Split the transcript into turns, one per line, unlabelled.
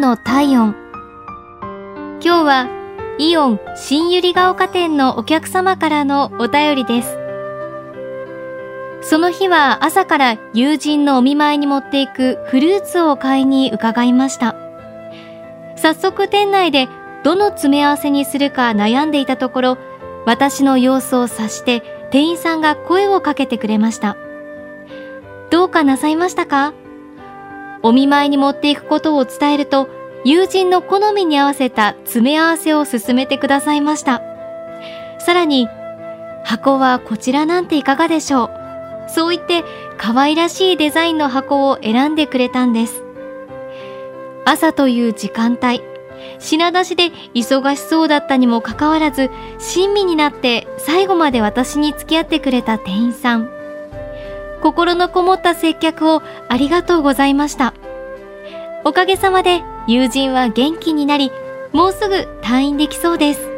の体温。今日はイオン新百合ヶ丘店のお客様からのお便りです。その日は朝から友人のお見舞いに持っていくフルーツを買いに伺いました。早速店内でどの詰め合わせにするか悩んでいたところ私の様子を察して店員さんが声をかけてくれました。どうかなさいましたか？お見舞いに持っていくことを伝えると友人の好みに合わせた詰め合わせを進めてくださいました。さらに箱はこちらなんていかがでしょう。そう言って可愛らしいデザインの箱を選んでくれたんです。朝という時間帯品出しで忙しそうだったにもかかわらず親身になって最後まで私に付き合ってくれた店員さん。心のこもった接客をありがとうございました。おかげさまで友人は元気になりもうすぐ退院できそうです。